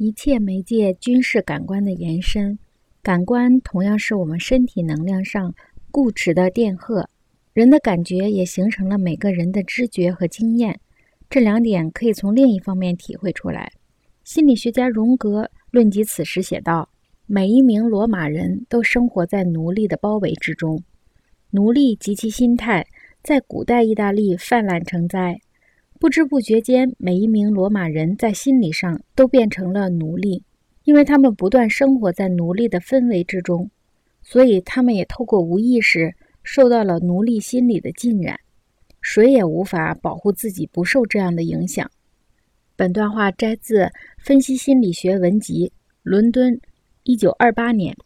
一切媒介均是感官的延伸，感官同样是我们身体能量上固持的电荷。人的感觉也形成了每个人的知觉和经验，这两点可以从另一方面体会出来。心理学家荣格论及此时写道：“每一名罗马人都生活在奴隶的包围之中，奴隶及其心态在古代意大利泛滥成灾。”不知不觉间，每一名罗马人在心理上都变成了奴隶，因为他们不断生活在奴隶的氛围之中，所以他们也透过无意识受到了奴隶心理的浸染。谁也无法保护自己不受这样的影响。本段话摘自《分析心理学文集》，伦敦，一九二八年。